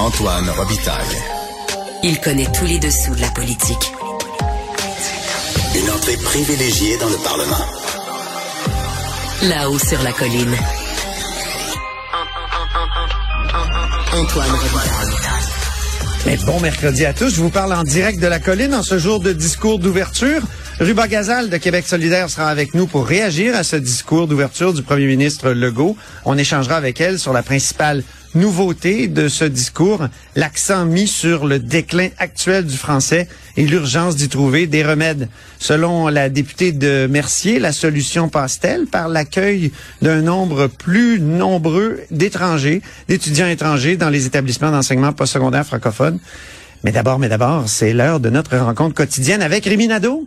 Antoine Robitaille. Il connaît tous les dessous de la politique. Une entrée privilégiée dans le Parlement. Là-haut sur la colline. Antoine Robitaille. Mais bon mercredi à tous. Je vous parle en direct de la colline en ce jour de discours d'ouverture. Ruba Gazal de Québec solidaire sera avec nous pour réagir à ce discours d'ouverture du premier ministre Legault. On échangera avec elle sur la principale nouveauté de ce discours, l'accent mis sur le déclin actuel du français et l'urgence d'y trouver des remèdes. Selon la députée de Mercier, la solution passe-t-elle par l'accueil d'un nombre plus nombreux d'étrangers, d'étudiants étrangers dans les établissements d'enseignement postsecondaire francophone? Mais d'abord, mais d'abord, c'est l'heure de notre rencontre quotidienne avec Rémi Nadeau.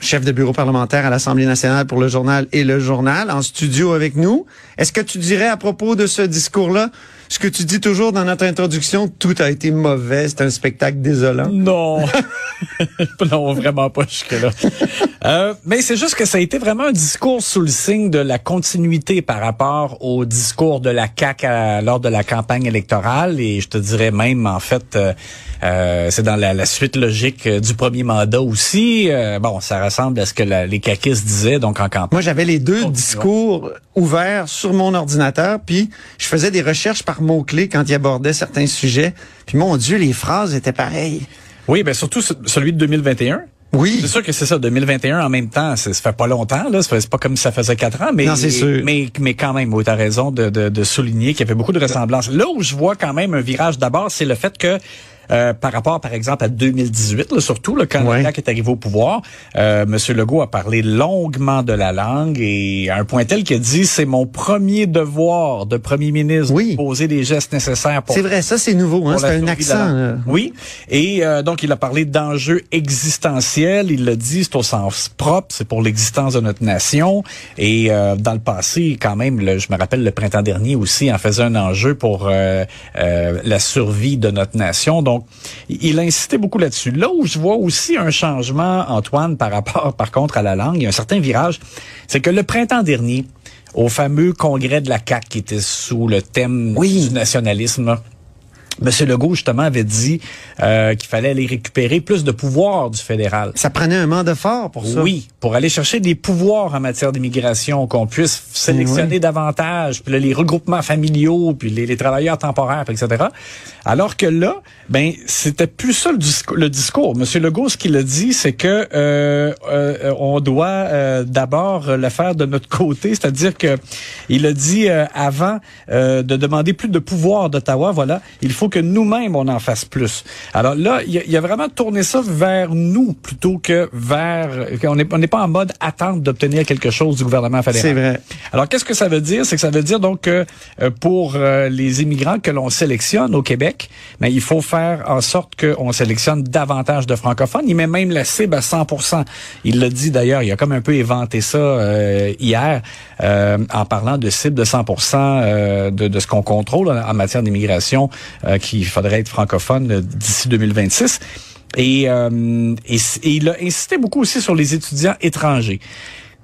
Chef de bureau parlementaire à l'Assemblée nationale pour le journal et le journal, en studio avec nous. Est-ce que tu dirais à propos de ce discours-là, ce que tu dis toujours dans notre introduction, tout a été mauvais, c'est un spectacle désolant? Non. non, vraiment pas jusque-là. Euh, mais c'est juste que ça a été vraiment un discours sous le signe de la continuité par rapport au discours de la CAQ à- lors de la campagne électorale. Et je te dirais même, en fait, euh, euh, c'est dans la, la suite logique euh, du premier mandat aussi. Euh, bon, ça ressemble à ce que la- les caquistes disaient donc en campagne. Moi, j'avais les deux discours ouverts sur mon ordinateur, puis je faisais des recherches par mots-clés quand il abordait certains sujets. Puis mon Dieu, les phrases étaient pareilles. Oui, ben surtout ce- celui de 2021. Oui. C'est sûr que c'est ça, 2021 en même temps, ça fait pas longtemps, là, c'est pas comme si ça faisait quatre ans, mais Non, c'est sûr. mais mais quand même, tu as raison de, de, de souligner qu'il y avait beaucoup de ressemblances. Là où je vois quand même un virage d'abord, c'est le fait que euh, par rapport, par exemple, à 2018, là, surtout là, quand Ouais. CAQ est arrivé au pouvoir, euh, M. Legault a parlé longuement de la langue et à un point tel qu'il a dit c'est mon premier devoir de premier ministre Oui. de poser les gestes nécessaires pour C'est vrai, ça c'est nouveau, hein? c'est un accent. là. Oui. Et euh, donc, il a parlé d'enjeux existentiels. Il l'a dit, c'est au sens propre, c'est pour l'existence de notre nation. Et euh, dans le passé, quand même, le- je me rappelle le printemps dernier aussi, en faisait un enjeu pour euh, euh, la survie de notre nation. Donc, il il a insisté beaucoup là-dessus. Là où je vois aussi un changement, Antoine, par rapport, par contre, à la langue, il y a un certain virage, c'est que le printemps dernier, au fameux congrès de la CAQ qui était sous le thème Oui. du nationalisme, Monsieur Legault, justement, avait dit euh, qu'il fallait aller récupérer plus de pouvoir du fédéral. Ça prenait un mandat fort pour ça. Oui, pour aller chercher des pouvoirs en matière d'immigration, qu'on puisse sélectionner Oui. davantage, puis là, les regroupements familiaux, puis les, les travailleurs temporaires, etc. Alors que là, ben, c'était plus ça le discours. Le discours. Monsieur Legault, ce qu'il a dit, c'est que euh, euh, on doit euh, d'abord le faire de notre côté, c'est-à-dire que il a dit euh, avant euh, de demander plus de pouvoir d'Ottawa, voilà, il faut faut que nous-mêmes, on en fasse plus. Alors là, il y, a vraiment tourné ça vers nous plutôt que vers... On n'est on pas en mode attente d'obtenir quelque chose du gouvernement fédéral. C'est vrai. Alors, qu'est-ce que ça veut dire? C'est que ça veut dire donc que euh, pour euh, les immigrants que l'on sélectionne au Québec, mais ben, il faut faire en sorte qu'on sélectionne davantage de francophones. Il met même la cible à 100% Il l'a dit d'ailleurs, il a comme un peu éventé ça euh, hier en parlant de cible de 100% de, de, ce qu'on contrôle en matière d'immigration, qu'il faudrait être francophone d'ici 2026. Et, et, et, il a insisté beaucoup aussi sur les étudiants étrangers.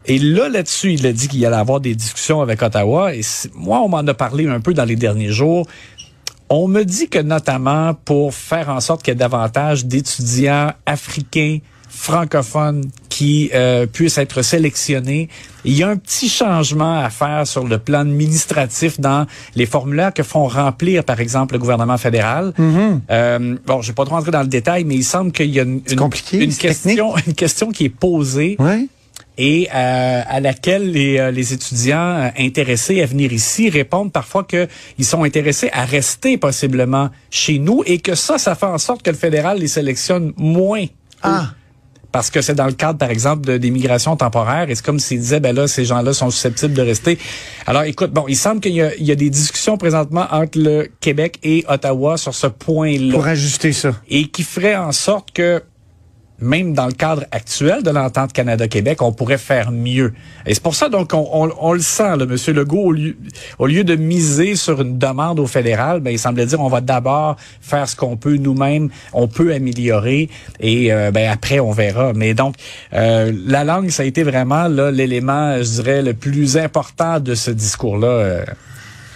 Et là, là-dessus, il a dit qu'il allait avoir des discussions avec Ottawa. Et moi, on m'en a parlé un peu dans les derniers jours. On me dit que notamment pour faire en sorte qu'il y ait davantage d'étudiants africains francophones qui euh, puissent être sélectionnés. Il y a un petit changement à faire sur le plan administratif dans les formulaires que font remplir, par exemple, le gouvernement fédéral. Mm-hmm. euh, bon, je vais pas trop rentrer dans le détail, mais il semble qu'il y a une, une, une question, une question qui est posée. Ouais et euh, à laquelle les, euh, les étudiants euh, intéressés à venir ici répondent parfois qu'ils sont intéressés à rester possiblement chez nous et que ça, ça fait en sorte que le fédéral les sélectionne moins. Ah. Parce que c'est dans le cadre, par exemple, des migrations temporaires. Et c'est comme s'ils disaient, ben là, ces gens-là sont susceptibles de rester. Alors, écoute, bon, il semble qu'il y, y, a des discussions présentement entre le Québec et Ottawa sur ce point-là. Pour ajuster ça. Et qui ferait en sorte que même dans le cadre actuel de l'entente Canada-Québec, on pourrait faire mieux. Et c'est pour ça donc on, on, on le sent, Monsieur Legault, au lieu, au lieu de miser sur une demande au fédéral, ben il semblait dire on va d'abord faire ce qu'on peut nous-mêmes, on peut améliorer et euh, ben après on verra. Mais donc euh, la langue, ça a été vraiment l'élément, je dirais, le plus important de ce discours-là. Euh.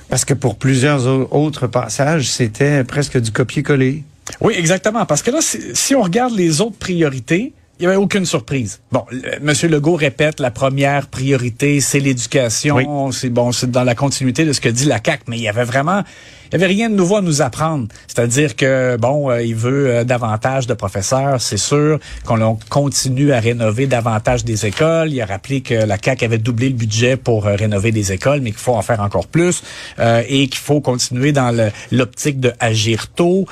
Parce que pour plusieurs autres passages, c'était presque du copier-coller. Oui, exactement. Parce que là, si, on regarde les autres priorités, il n'y avait aucune surprise. Bon, Monsieur Legault répète la première priorité, c'est l'éducation. C'est bon, c'est dans la continuité de ce que dit la CAC, mais il y avait vraiment il n'y avait rien de nouveau à nous apprendre. C'est-à-dire que, bon, euh, il veut euh, davantage de professeurs, c'est sûr, qu'on continue à rénover davantage des écoles. Il a rappelé que la CAQ avait doublé le budget pour euh, rénover des écoles, mais qu'il faut en faire encore plus et qu'il faut continuer dans l'optique de agir tôt.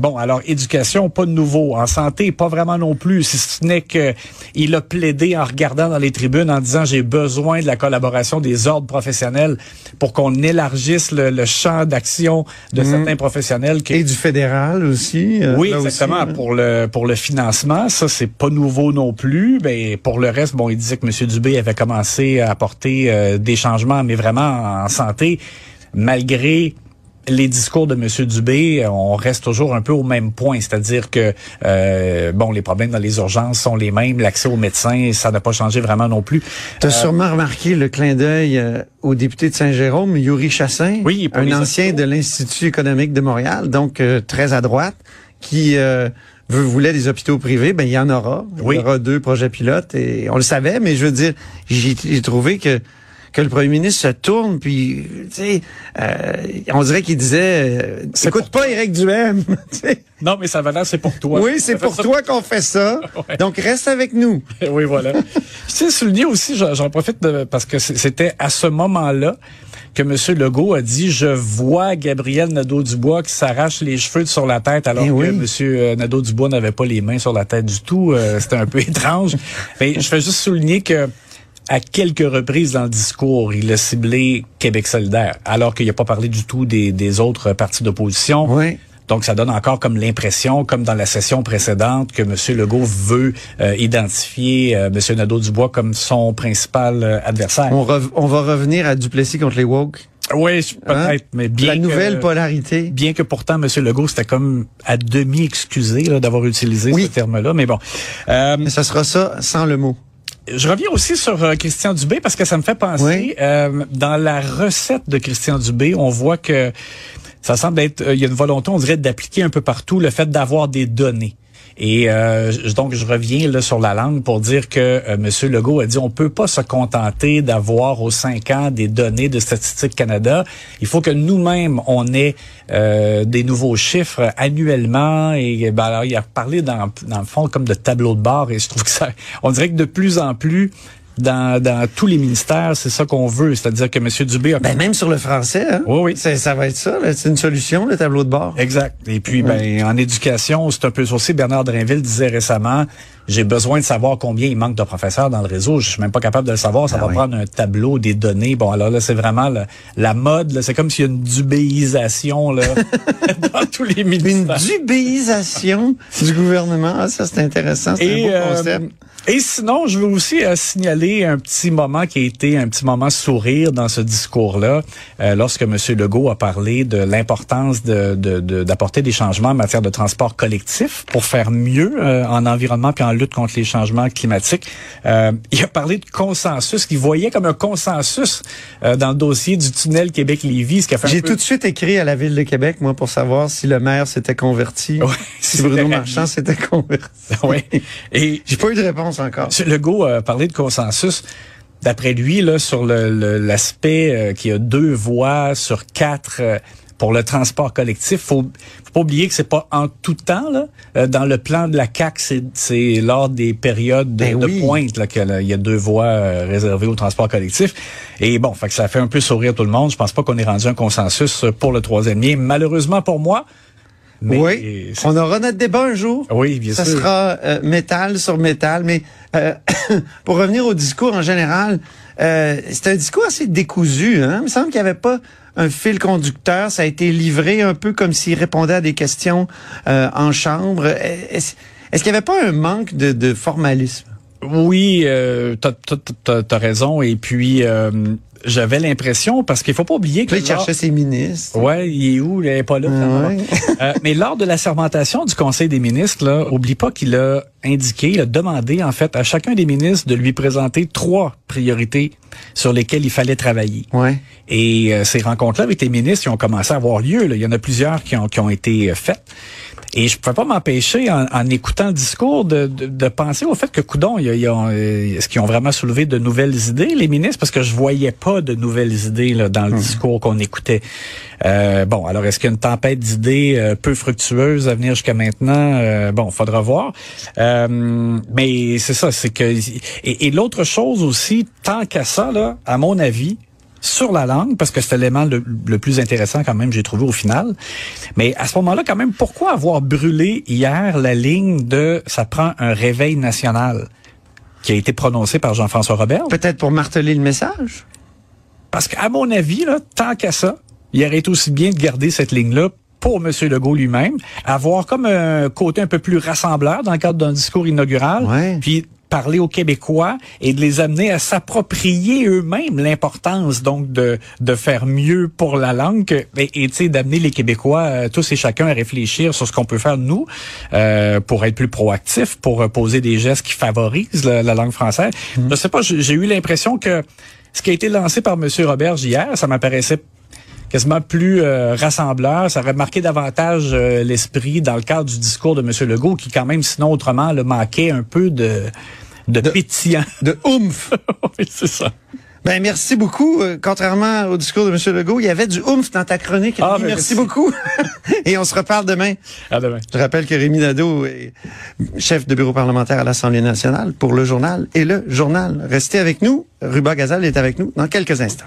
bon, alors, éducation, pas de nouveau. En santé, pas vraiment non plus, si ce n'est que il a plaidé en regardant dans les tribunes en disant j'ai besoin de la collaboration des ordres professionnels pour qu'on élargisse le, le champ d'action de mhm. certains professionnels. Et du fédéral aussi. Euh, oui, exactement. Hein. Pour le pour le financement, ça c'est pas nouveau non plus. Ben pour le reste, bon, il disait que M. Dubé avait commencé à apporter euh, des changements, mais vraiment en santé, malgré les discours de M. Dubé, on reste toujours un peu au même point, c'est-à-dire que euh, bon, les problèmes dans les urgences sont les mêmes, l'accès aux médecins, ça n'a pas changé vraiment non plus. Tu as euh, sûrement remarqué le clin d'œil euh, au député de Saint-Jérôme, Yuri Chassin, oui, un ancien de l'Institut économique de Montréal, donc très à droite, qui voulait des hôpitaux privés, ben il y en aura. Il y aura deux projets pilotes et on le savait, mais je veux dire, j'ai trouvé que que le premier ministre se tourne, puis, tu sais, euh, on dirait qu'il disait, euh, écoute pas Éric Duhem. non, mais ça va là, c'est pour toi. Oui, c'est pour toi qu'on fait ça. Donc, reste avec nous. oui, voilà. je sais souligner aussi, j'en profite de, parce que c'était à ce moment-là que M. Legault a dit je vois Gabriel Nadeau-Dubois qui s'arrache les cheveux sur la tête alors eh que M. Nadeau-Dubois n'avait pas les mains sur la tête du tout. Euh, c'était un peu étrange. Mais je fais juste souligner que à quelques reprises dans le discours, il a ciblé Québec solidaire, alors qu'il n'a pas parlé du tout des, des autres partis d'opposition. Oui. Donc, ça donne encore comme l'impression, comme dans la session précédente, que M. Legault veut euh, identifier euh, M. Nadeau-Dubois comme son principal euh, adversaire. On, on, va revenir à Duplessis contre les woke. Oui, peut-être, hein? mais bien La nouvelle polarité. Bien que pourtant, M. Legault, c'était comme à demi excusé d'avoir utilisé ce terme-là, mais bon. mais ça sera ça sans le mot. Je reviens aussi sur euh, Christian Dubé parce que ça me fait penser euh, dans la recette de Christian Dubé, on voit que ça semble être euh, il y a une volonté on dirait d'appliquer un peu partout le fait d'avoir des données. Et euh, donc, je reviens là sur la langue pour dire que euh, M. Legault a dit on peut pas se contenter d'avoir aux cinq ans des données de Statistique Canada. Il faut que nous-mêmes, on ait euh, des nouveaux chiffres annuellement. Et ben, alors, il a parlé dans, dans le fond comme de tableau de bord. Et je trouve que ça, on dirait que de plus en plus, dans, dans tous les ministères, c'est ça qu'on veut. C'est-à-dire que M. Dubé a... Ben, même sur le français, hein? Oui, oui. Ça va être ça, c'est une solution, le tableau de bord. Exact. Et puis, ben, en éducation, c'est un peu ça aussi. Bernard Drinville disait récemment, j'ai besoin de savoir combien il manque de professeurs dans le réseau. Je suis même pas capable de le savoir. Ça Ah va oui. prendre un tableau des données. Bon, alors là, c'est vraiment la, la mode. là. C'est comme s'il y a une dubéisation là, dans tous les Une ministères. dubéisation du gouvernement. Ah, ça, c'est intéressant. C'est un beau euh, concept. et sinon, je veux aussi euh, signaler un petit moment qui a été un petit moment sourire dans ce discours-là, euh, lorsque M. Legault a parlé de l'importance de, de- de- d'apporter des changements en matière de transport collectif pour faire mieux euh, en environnement puis en lutte contre les changements climatiques. Euh, il a parlé de consensus qu'il voyait comme un consensus euh, dans le dossier du tunnel Québec-Lévis, ce qui a fait un J'ai peu- tout de suite écrit à la Ville de Québec, moi, pour savoir si le maire s'était converti. Ouais, si Bruno Marchand s'était converti. Ouais. Et J'ai pas eu de réponse encore. M. Legault a parlé de consensus. D'après lui, là, sur le- le- l'aspect euh, qu'il y a deux voies sur quatre euh, pour le transport collectif, faut, faut pas oublier que c'est pas en tout temps. Là. Euh, dans le plan de la CAC, c'est, lors des périodes de, Ben de oui. pointe là, qu'il y a deux voies euh, réservées au transport collectif. Et bon, fait que ça fait un peu sourire tout le monde. Je pense pas qu'on ait rendu un consensus pour le troisième lien. Malheureusement pour moi. Mais oui, on aura notre débat un jour. Oui, bien ça sûr. sera euh, métal sur métal. Mais euh, pour revenir au discours en général, euh, c'est un discours assez décousu. Hein? Il me semble qu'il n'y avait pas un fil conducteur. Ça a été livré un peu comme s'il répondait à des questions euh, en chambre. Est-ce est-ce qu'il n'y avait pas un manque de, de formalisme? Oui, euh, t'as, t'as- t'as raison. Et puis, euh, j'avais l'impression, parce qu'il faut pas oublier que... Là, il cherchait ses ministres. Ouais, il est où? Il est pas là. Ouais. Euh, mais lors de la sermentation du Conseil des ministres, là, oublie pas qu'il a indiqué, il a demandé en fait à chacun des ministres de lui présenter trois priorités sur lesquelles il fallait travailler. Ouais. Et euh, ces rencontres-là avec les ministres qui ont commencé à avoir lieu, là, il y en a plusieurs qui ont, qui ont été euh, faites. Et je ne pouvais pas m'empêcher, en, en écoutant le discours, de, de, de penser au fait que, coudon, y a, y a, euh, est-ce qu'ils ont vraiment soulevé de nouvelles idées, les ministres? Parce que je voyais pas de nouvelles idées là, dans le discours qu'on écoutait. Euh, bon, alors est-ce qu'il y a une tempête d'idées euh, peu fructueuse à venir jusqu'à maintenant? Euh, bon, faudra voir. Euh, mais c'est ça, c'est que... Et, et l'autre chose aussi, tant qu'à ça, là, à mon avis, sur la langue, parce que c'est l'élément le, le plus intéressant quand même, j'ai trouvé au final. Mais à ce moment-là, quand même, pourquoi avoir brûlé hier la ligne de « ça prend un réveil national » qui a été prononcée par Jean-François Robert? Peut-être pour marteler le message? Parce qu'à mon avis, là, tant qu'à ça, il aurait été aussi bien de garder cette ligne-là pour M. Legault lui-même, avoir comme un côté un peu plus rassembleur dans le cadre d'un discours inaugural, Ouais. puis parler aux Québécois et de les amener à s'approprier eux-mêmes l'importance donc de de faire mieux pour la langue que- et et, tu sais d'amener les Québécois euh, tous et chacun à réfléchir sur ce qu'on peut faire nous euh, pour être plus proactifs pour euh, poser des gestes qui favorisent la, la langue française. Je sais pas, j'ai eu l'impression que ce qui a été lancé par M. Roberge hier, ça m'apparaissait quasiment plus euh, rassembleur. Ça aurait marqué davantage euh, l'esprit dans le cadre du discours de M. Legault, qui quand même, sinon autrement, le manquait un peu de, de, pétillant. De oomph! oui, c'est ça. Ben merci beaucoup. Euh, contrairement au discours de M. Legault, il y avait du oomph dans ta chronique. Ah, ben, merci merci. beaucoup. Et on se reparle demain. À demain. Je rappelle que Rémi Nadeau est chef de bureau parlementaire à l'Assemblée nationale pour le journal et le journal. Restez avec nous. Ruba Gazal est avec nous dans quelques instants.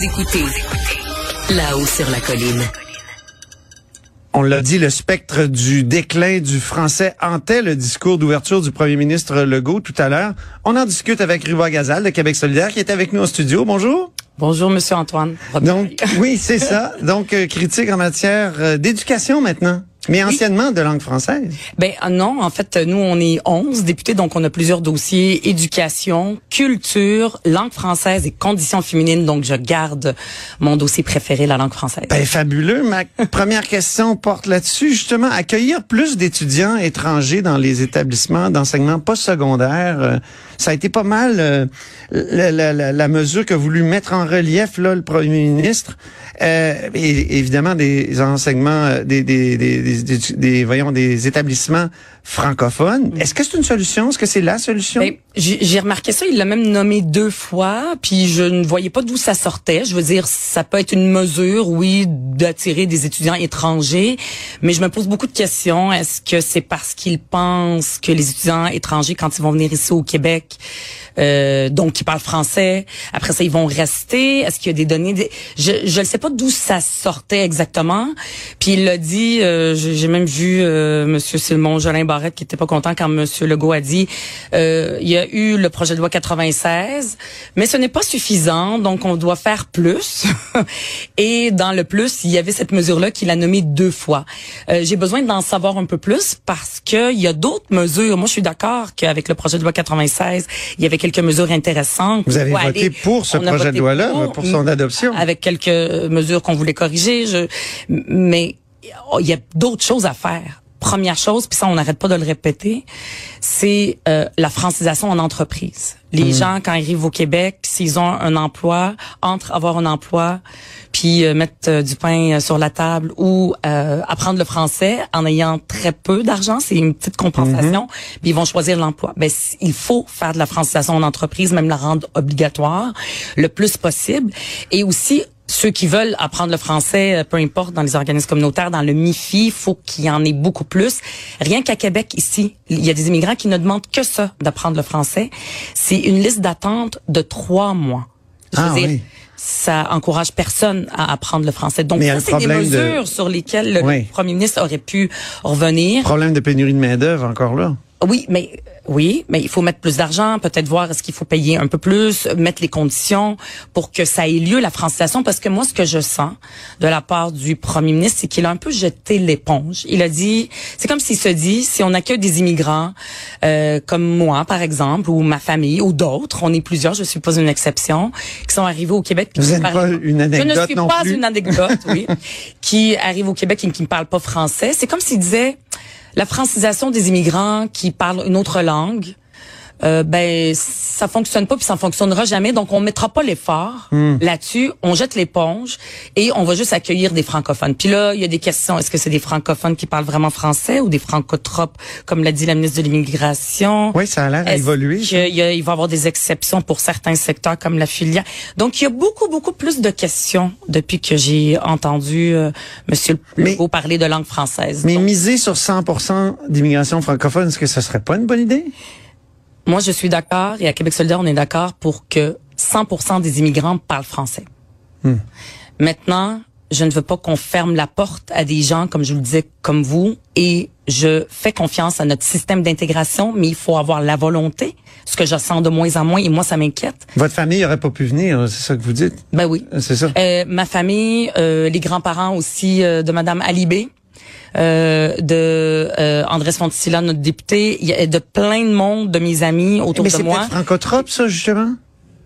Écoutez, là-haut sur la colline. On l'a dit, le spectre du déclin du français hantait le discours d'ouverture du premier ministre Legault tout à l'heure. On en discute avec Ruba Gazal de Québec solidaire qui est avec nous au studio. Bonjour. Bonjour, Monsieur Antoine. Donc, oui, c'est ça. Donc, euh, critique en matière euh, d'éducation maintenant. Mais anciennement de langue française? Ben ah non, en fait, nous on est 11 députés, donc on a plusieurs dossiers éducation, culture, langue française et conditions féminines. Donc je garde mon dossier préféré, la langue française. Ben fabuleux. Ma première question porte là-dessus justement accueillir plus d'étudiants étrangers dans les établissements d'enseignement postsecondaire. Euh, ça a été pas mal euh, la, la, la, la, mesure que voulu mettre en relief là le premier ministre. Euh, et, évidemment des enseignements, euh, des, des, des, des, des voyons, des établissements francophones. Est-ce que c'est une solution? Est-ce que c'est la solution? Ben, j'ai remarqué ça. Il l'a même nommé deux fois, puis je ne voyais pas d'où ça sortait. Je veux dire, ça peut être une mesure, oui, d'attirer des étudiants étrangers, mais je me pose beaucoup de questions. Est-ce que c'est parce qu'ils pensent que les étudiants étrangers, quand ils vont venir ici au Québec, euh, donc qui parlent français. Après ça, ils vont rester. Est-ce qu'il y a des données? Je ne sais pas d'où ça sortait exactement. Puis il l'a dit. Euh, J'ai même vu euh, Monsieur Simon Jolin Barrette qui était pas content quand Monsieur Legault a dit euh, il y a eu le projet de loi 96, mais ce n'est pas suffisant. Donc on doit faire plus. Et dans le plus, il y avait cette mesure-là qu'il a nommée deux fois. Euh, J'ai besoin d'en savoir un peu plus parce que il y a d'autres mesures. Moi, je suis d'accord qu'avec le projet de loi 96, il y avait quelques mesures intéressantes. Vous avez voté pour ce projet de loi-là, pour, son adoption. Avec quelques mesures qu'on voulait corriger. Je, mais il y a d'autres choses à faire première chose, puis ça on n'arrête pas de le répéter, c'est euh, la francisation en entreprise. Les hmm. gens quand ils arrivent au Québec, s'ils ont un emploi, entre avoir un emploi, puis euh, mettre euh, du pain sur la table ou apprendre le français en ayant très peu d'argent, c'est une petite compensation, hmm. puis ils vont choisir l'emploi. Ben il faut faire de la francisation en entreprise, même la rendre obligatoire le plus possible, et aussi ceux qui veulent apprendre le français, euh, peu importe, dans les organismes communautaires, dans le MIFI, faut qu'il y en ait beaucoup plus. Rien qu'à Québec, ici, il y a des immigrants qui ne demandent que ça, d'apprendre le français. C'est une liste d'attente de trois mois. Je ah, oui. Ça encourage personne à apprendre le français. Donc, ça, c'est des mesures sur lesquelles le premier ministre aurait pu revenir. Problème de pénurie de main-d'œuvre encore là. Oui, mais oui, mais il faut mettre plus d'argent, peut-être voir est-ce qu'il faut payer un peu plus, mettre les conditions pour que ça ait lieu la francisation. Parce que moi, ce que je sens de la part du premier ministre, c'est qu'il a un peu jeté l'éponge. Il a dit, c'est comme s'il se dit, si on accueille des immigrants euh, comme moi, par exemple, ou ma famille, ou d'autres, on est plusieurs, je suis pas une exception, qui sont arrivés au Québec. Vous n'êtes pas une anecdote Je ne suis pas une anecdote, oui, qui arrivent au Québec et qui ne parlent pas français. C'est comme s'il disait la francisation des immigrants qui parlent une autre langue, euh, ben ça fonctionne pas puis ça fonctionnera jamais. Donc on mettra pas l'effort hmm. là-dessus. On jette l'éponge et on va juste accueillir des francophones. Puis là il y a des questions. Est-ce que c'est des francophones qui parlent vraiment français ou des francotropes comme l'a dit la ministre de l'immigration? Oui ça a l'air évolué il, y il va y avoir des exceptions pour certains secteurs comme la filière? Donc il y a beaucoup beaucoup plus de questions depuis que j'ai entendu euh, monsieur Legault parler de langue française. mais miser sur 100% d'immigration francophone est-ce que ce serait pas une bonne idée? Moi, je suis d'accord, et à Québec solidaire, on est d'accord pour que 100% des immigrants parlent français. Hmm. Maintenant, je ne veux pas qu'on ferme la porte à des gens, comme je vous le disais, comme vous, et je fais confiance à notre système d'intégration, mais il faut avoir la volonté, ce que je sens de moins en moins, et moi, ça m'inquiète. Votre famille n'aurait pas pu venir, c'est ça que vous dites? Ben oui. C'est ça. Euh, ma famille, euh, les grands-parents aussi euh, de Madame Alibé, euh, de euh, Andrés Fonticilla, notre député, il y a de plein de monde de mes amis autour de moi. Mais c'est francotrope, ça, justement?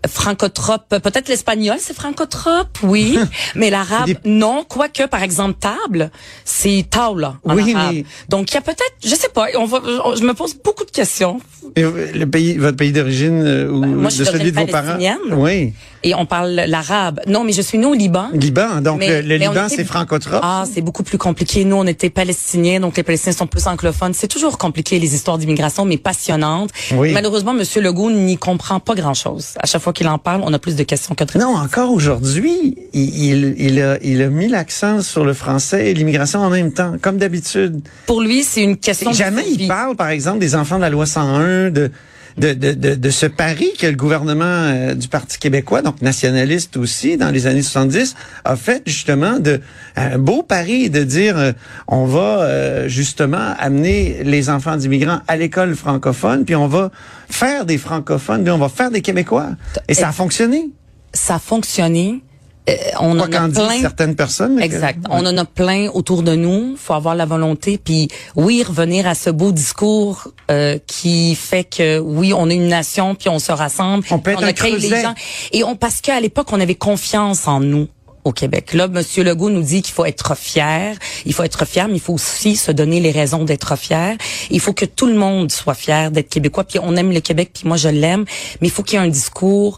francotrope, peut-être l'espagnol, c'est francotrope, oui, mais l'arabe, non. Quoique, par exemple, table, c'est taula en oui, arabe. Donc, il y a peut-être, je sais pas, on va, je me pose beaucoup de questions. Et le pays, votre pays d'origine euh, ou Moi, de celui de vos parents? Oui. Et on parle l'arabe. Non, mais je suis née au Liban. Liban, donc le, Liban, c'est francotrope. Ah, c'est beaucoup plus compliqué. Nous, on était palestiniens, donc les Palestiniens sont plus anglophones. C'est toujours compliqué les histoires d'immigration, mais passionnantes. Oui. Malheureusement, Monsieur Legault n'y comprend pas grand-chose. À chaque fois qu'il en parle, on a plus de questions que de Non, encore aujourd'hui, il, il, a, il a mis l'accent sur le français et l'immigration en même temps, comme d'habitude. Pour lui, c'est une question. Jamais il parle, par exemple, des enfants de la loi 101, de de, de, de, de ce pari que le gouvernement euh, du Parti québécois, donc nationaliste aussi, dans les années 70, a fait justement de un beau pari de dire euh, on va euh, justement amener les enfants d'immigrants à l'école francophone, puis on va faire des francophones, puis on va faire des Québécois. Et ça a fonctionné. Ça a fonctionné. Euh, on Quoi en a plein. certaines personnes. que- Exact. Ouais. On en a plein autour de nous. faut avoir la volonté. Puis oui, revenir à ce beau discours euh, qui fait que oui, on est une nation, puis on se rassemble. On peut créé les gens. Et on parce qu'à l'époque, on avait confiance en nous au Québec. Là, Monsieur Legault nous dit qu'il faut être fier. Il faut être fier, mais il faut aussi se donner les raisons d'être fier. Il faut que tout le monde soit fier d'être québécois. Puis on aime le Québec, puis moi je l'aime. Mais il faut qu'il y ait un discours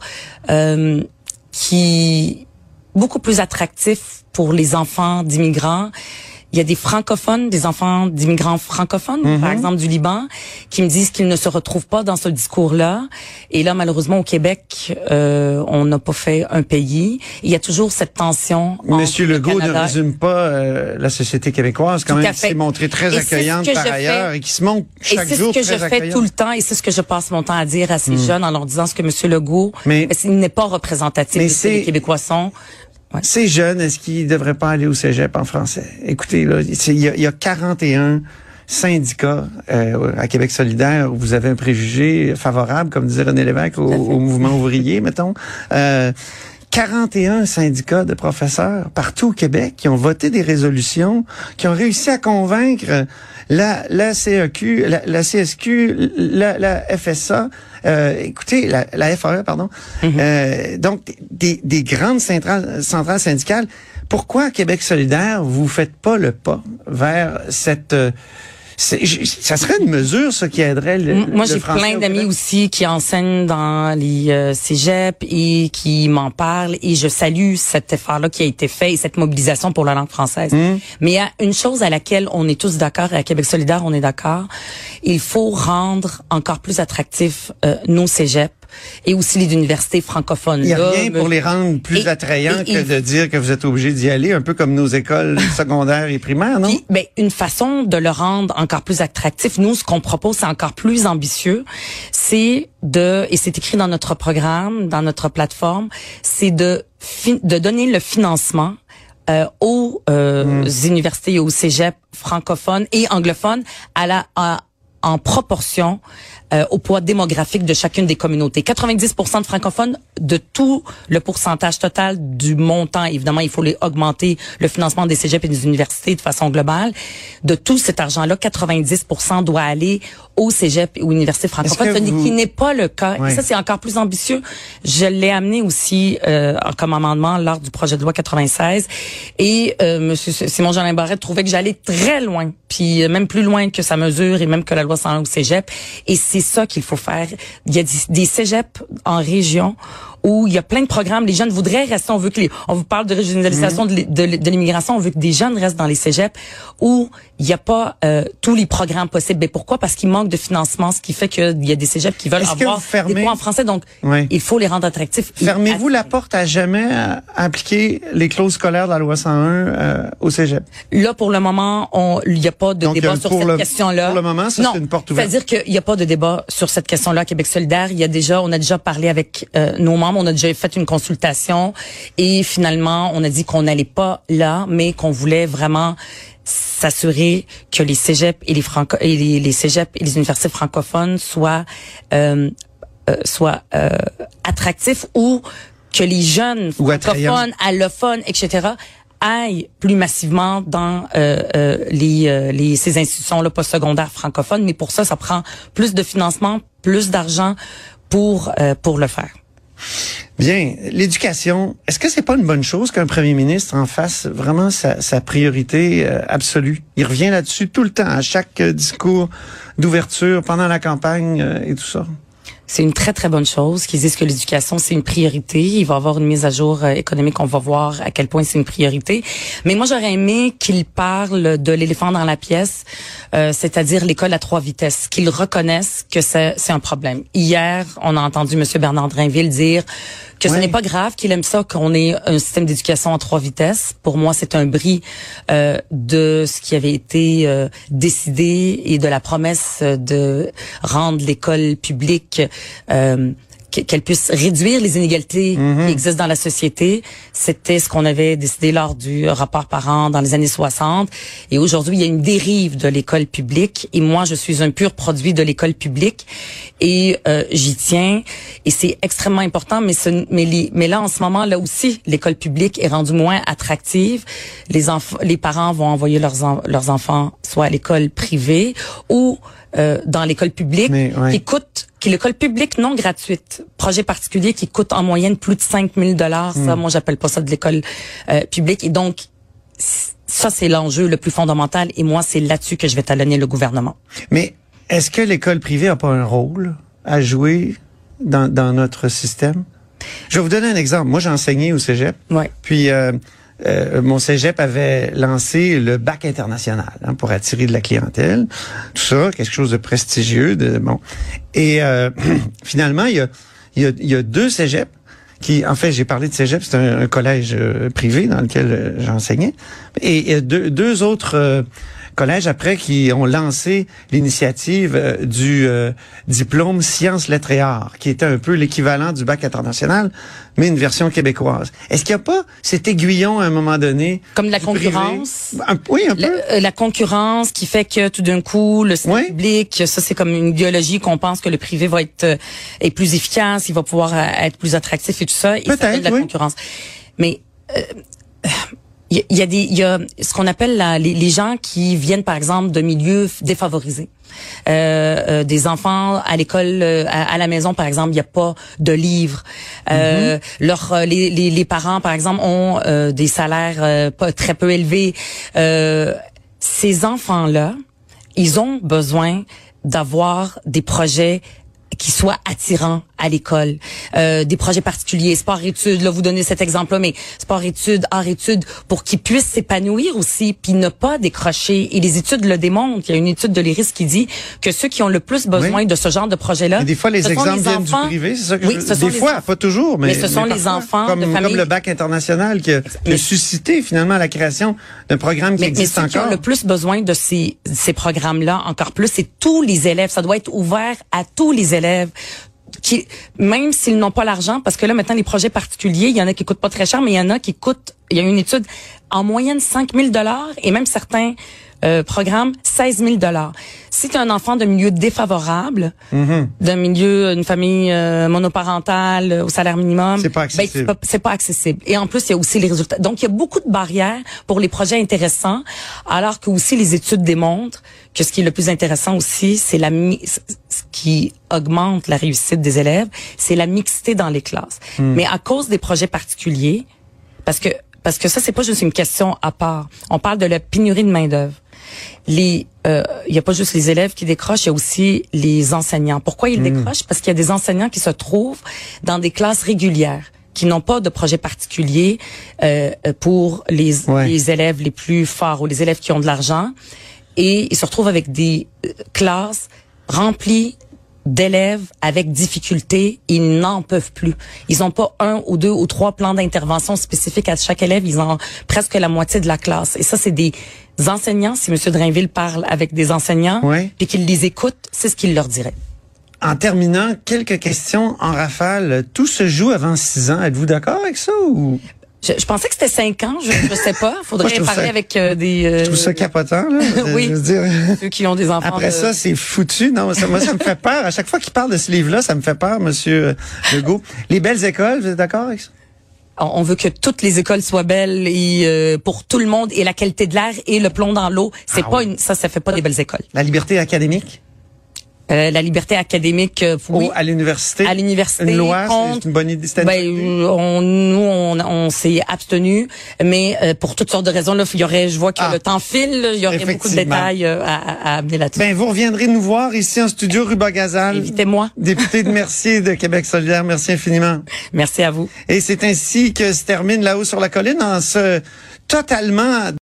euh, qui beaucoup plus attractif pour les enfants d'immigrants. Il y a des francophones, des enfants d'immigrants francophones, Mhm. par exemple du Liban, qui me disent qu'ils ne se retrouvent pas dans ce discours-là. Et là, malheureusement, au Québec, euh, on n'a pas fait un pays. Il y a toujours cette tension. Monsieur le Legault ne résume pas euh, la société québécoise, quand Tout même, qui s'est montrée très Et accueillante par ailleurs fais. et qui se montre Et chaque c'est ce jour que très je fais accueillante. tout le temps et c'est ce que je passe mon temps à dire à ces jeunes en leur disant ce que Monsieur Legault, Mais- il n'est pas représentatif Mais de ce que c'est- les Québécois sont. Ces jeunes, est-ce qu'ils devraient pas aller au cégep en français? Écoutez, là, il y, y a 41 syndicats euh, à Québec solidaire où vous avez un préjugé favorable, comme disait René Lévesque, au, au mouvement ouvrier, mettons. Euh, 41 syndicats de professeurs partout au Québec qui ont voté des résolutions, qui ont réussi à convaincre la, la CEQ, la, la CSQ, la, la FSA, euh, écoutez, la, la FAE, pardon, euh, donc des, des grandes centrales, centrales syndicales. Pourquoi Québec solidaire, vous faites pas le pas vers cette... euh, ça serait une mesure, ça, qui aiderait le Moi, j'ai français plein d'amis aussi qui enseignent dans les euh, cégeps et qui m'en parlent et je salue cet effort-là qui a été fait et cette mobilisation pour la langue française. Mmh. Mais il y a une chose à laquelle on est tous d'accord et à Québec solidaire, on est d'accord. Il faut rendre encore plus attractifs euh, nos cégeps et aussi les universités francophones. Il n'y a rien pour les rendre plus Et- attrayants et- que de dire que vous êtes obligé d'y aller, un peu comme nos écoles secondaires et primaires, non? Puis, ben, une façon de le rendre encore plus attractif, nous, ce qu'on propose, c'est encore plus ambitieux, c'est de, et c'est écrit dans notre programme, dans notre plateforme, c'est de, de donner le financement euh, aux euh, universités et aux cégeps francophones et anglophones à la, à- en proportion euh, au poids démographique de chacune des communautés. 90% de francophones de tout le pourcentage total du montant. Évidemment, il faut augmenter le financement des cégeps et des universités de façon globale. De tout cet argent-là, 90% doit aller et aux universités francophones, que ce vous- qui n'est pas le cas. Ouais. Et ça, c'est encore plus ambitieux. Je l'ai amené aussi euh, comme amendement lors du projet de loi 96. Et euh, Monsieur Simon Jolin Barrette trouvait que j'allais très loin, puis euh, même plus loin que sa mesure et même que la loi 101 au cégep. Et c'est ça qu'il faut faire. Il y a des, des cégeps en région où il y a plein de programmes. Les jeunes voudraient rester. On veut que les, on vous parle de régionalisation de l'é- de, l'immigration. On veut que des jeunes restent dans les cégeps où il n'y a pas euh, tous les programmes possibles. Mais pourquoi? Parce qu'il manque de financement, ce qui fait qu'il y a des cégeps qui veulent avoir fermez- des cours en français. Donc, Oui. il faut les rendre attractifs. Fermez-vous la porte à jamais à appliquer les clauses scolaires de la loi 101 euh, au cégep? Là, pour le moment, on- il n'y a pas de Donc, débat sur cette question-là. pour le moment, c'est une porte ouverte. C'est-à-dire qu'il n'y a pas de débat sur cette question-là à Québec solidaire. Il y a déjà, on a déjà parlé avec euh, nos membres, on a déjà fait une consultation et finalement, on a dit qu'on n'allait pas là, mais qu'on voulait vraiment s'assurer que les cégeps et les franco et les, les cégeps et les universités francophones soient euh, euh, soient euh, attractifs ou que les jeunes Ou francophones, allophones, etc. aillent plus massivement dans euh, euh, les, euh, les ces institutions-là postsecondaires francophones. Mais pour ça, ça prend plus de financement, plus d'argent pour euh, pour le faire. Bien, l'éducation, est-ce que c'est pas une bonne chose qu'un premier ministre en fasse vraiment sa, priorité euh, absolue? Il revient là-dessus tout le temps, à chaque euh, discours d'ouverture, pendant la campagne euh, et tout ça. C'est une très très bonne chose qu'ils disent que l'éducation c'est une priorité. Il va y avoir une mise à jour euh, économique, on va voir à quel point c'est une priorité. Mais moi j'aurais aimé qu'ils parlent de l'éléphant dans la pièce, euh, c'est-à-dire l'école à trois vitesses, qu'ils reconnaissent que c'est c'est un problème. Hier, on a entendu Monsieur Bernard Drinville dire que ce n'est pas grave qu'il aime ça qu'on ait un système d'éducation à trois vitesses. Pour moi, c'est un bris euh, de ce qui avait été euh, décidé et de la promesse de rendre l'école publique euh, que- qu'elle puisse réduire les inégalités qui existent dans la société. C'était ce qu'on avait décidé lors du rapport parent dans les années 60. Et aujourd'hui, il y a une dérive de l'école publique. Et moi, je suis un pur produit de l'école publique. Et euh, j'y tiens. Et c'est extrêmement important. Mais, ce, mais, les- mais là, en ce moment, là aussi, l'école publique est rendue moins attractive. Les, les parents vont envoyer leurs, en- leurs enfants soit à l'école privée ou euh, dans l'école publique Mais, ouais. qui coûte qui est l'école publique non gratuite, projet particulier qui coûte en moyenne plus de 5 000 dollars. Ça, moi, j'appelle pas ça de l'école euh, publique. Et donc, ça, c'est l'enjeu le plus fondamental. Et moi, c'est là-dessus que je vais talonner le gouvernement. Mais est-ce que l'école privée n'a pas un rôle à jouer dans, dans notre système? Je vais vous donner un exemple. Moi, j'ai enseigné au cégep. Ouais. Puis, euh, euh, mon cégep avait lancé le bac international hein, pour attirer de la clientèle. Tout ça, quelque chose de prestigieux. Bon. Et euh, finalement, il y a, deux cégeps qui, en fait, j'ai parlé de cégep, c'est un, collège euh, privé dans lequel j'enseignais. Et a deux, autres collèges après qui ont lancé l'initiative euh, du euh, diplôme sciences, lettres et arts, qui était un peu l'équivalent du bac international, mais une version québécoise. Est-ce qu'il n'y a pas cet aiguillon à un moment donné? Comme la privé? concurrence? Un- oui, un peu. La, euh, la concurrence qui fait que tout d'un coup, le système public, ça c'est comme une idéologie qu'on pense que le privé va être euh, est plus efficace, il va pouvoir être plus attractif et tout ça. Peut-être, de la oui. concurrence. Mais euh, il y, a- il y a des, il y a ce qu'on appelle la- les, les gens qui viennent par exemple de milieux défavorisés. Euh, euh, des enfants à l'école, euh, à, à la maison par exemple, il n'y a pas de livres. Euh, leurs, euh, les, les, les parents par exemple ont des salaires pas très peu élevés. Euh, ces enfants-là, ils ont besoin d'avoir des projets qui soient attirants à l'école, euh, des projets particuliers, sport-études, là vous donnez cet exemple-là, mais sport-études, art-études, pour qu'ils puissent s'épanouir aussi, puis ne pas décrocher. Et les études le démontrent. Il y a une étude de l'IRIS qui dit que ceux qui ont le plus besoin Oui. de ce genre de projet-là, Mais des fois, les ce exemples les viennent enfants- du privé, c'est ça que oui, je... ce sont Des fois, pas toujours, mais, Mais ce sont les parfois. enfants comme, de familles- Comme le bac international qui a, qui a Mais- suscité finalement la création d'un programme qui Mais, mais existe ceux qui ont encore. le plus besoin de ces, ces programmes-là, encore plus, c'est tous les élèves. Ça doit être ouvert à tous les élèves. Qui, même s'ils n'ont pas l'argent, parce que là, maintenant, les projets particuliers, il y en a qui coûtent pas très cher, mais il y en a qui coûtent, il y a une étude, en moyenne 5 000 et même certains euh, programmes, 16 000 Si tu es un enfant d'un milieu défavorable, Mm-hmm. d'un milieu, une famille euh, monoparentale, euh, au salaire minimum, C'est pas ben, accessible. c'est pas accessible. Et en plus, il y a aussi les résultats. Donc, il y a beaucoup de barrières pour les projets intéressants, alors que aussi les études démontrent que ce qui est le plus intéressant aussi, c'est la qui augmente la réussite des élèves, c'est la mixité dans les classes. Mais à cause des projets particuliers, parce que parce que ça c'est pas juste une question à part. On parle de la pénurie de main d'œuvre. Les, euh, il y a pas juste les élèves qui décrochent, il y a aussi les enseignants. Pourquoi ils décrochent? Parce qu'il y a des enseignants qui se trouvent dans des classes régulières qui n'ont pas de projet particulier euh, euh, pour les, Ouais. les élèves les plus forts ou les élèves qui ont de l'argent et ils se retrouvent avec des euh, classes remplies d'élèves avec difficulté, ils n'en peuvent plus. Ils n'ont pas un ou deux ou trois plans d'intervention spécifiques à chaque élève, ils ont presque la moitié de la classe. Et ça, c'est des enseignants. Si M. Drainville parle avec des enseignants, puis qu'il les écoute, c'est ce qu'il leur dirait. En terminant, quelques questions en rafale. Tout se joue avant six ans. Êtes-vous d'accord avec ça ou? Je, je pensais que c'était cinq ans, je ne sais pas. Moi, Faudrait trouve parler ça- avec euh, des euh, je trouve ça capotant là Oui. Je veux dire. ceux qui ont des enfants. Après de- ça, c'est foutu. Non, ça, moi, ça me fait peur. À chaque fois qu'il parle de ce livre-là, ça me fait peur, Monsieur Legault. Les belles écoles, vous êtes d'accord avec ça? on on veut que toutes les écoles soient belles et euh, pour tout le monde et la qualité de l'air et le plomb dans l'eau. C'est Ah pas oui. une, ça, ça fait pas des belles écoles. La liberté académique? Euh, la liberté académique, euh, oui. Au- à l'université. à l'université. Une loi, c'est une bonne idée. Ben, idée? on, nous, on, on s'est abstenu, mais euh, pour toutes sortes de raisons, là, il y aurait, je vois que Ah. le temps file, il y aurait beaucoup de détails euh, à, à, amener là-dessus. Ben, vous reviendrez nous voir ici en studio, Ruba Gazal. Évitez-moi. Député de Mercier de Québec solidaire. Merci infiniment. Merci à vous. Et c'est ainsi que se termine là-haut sur la colline en ce totalement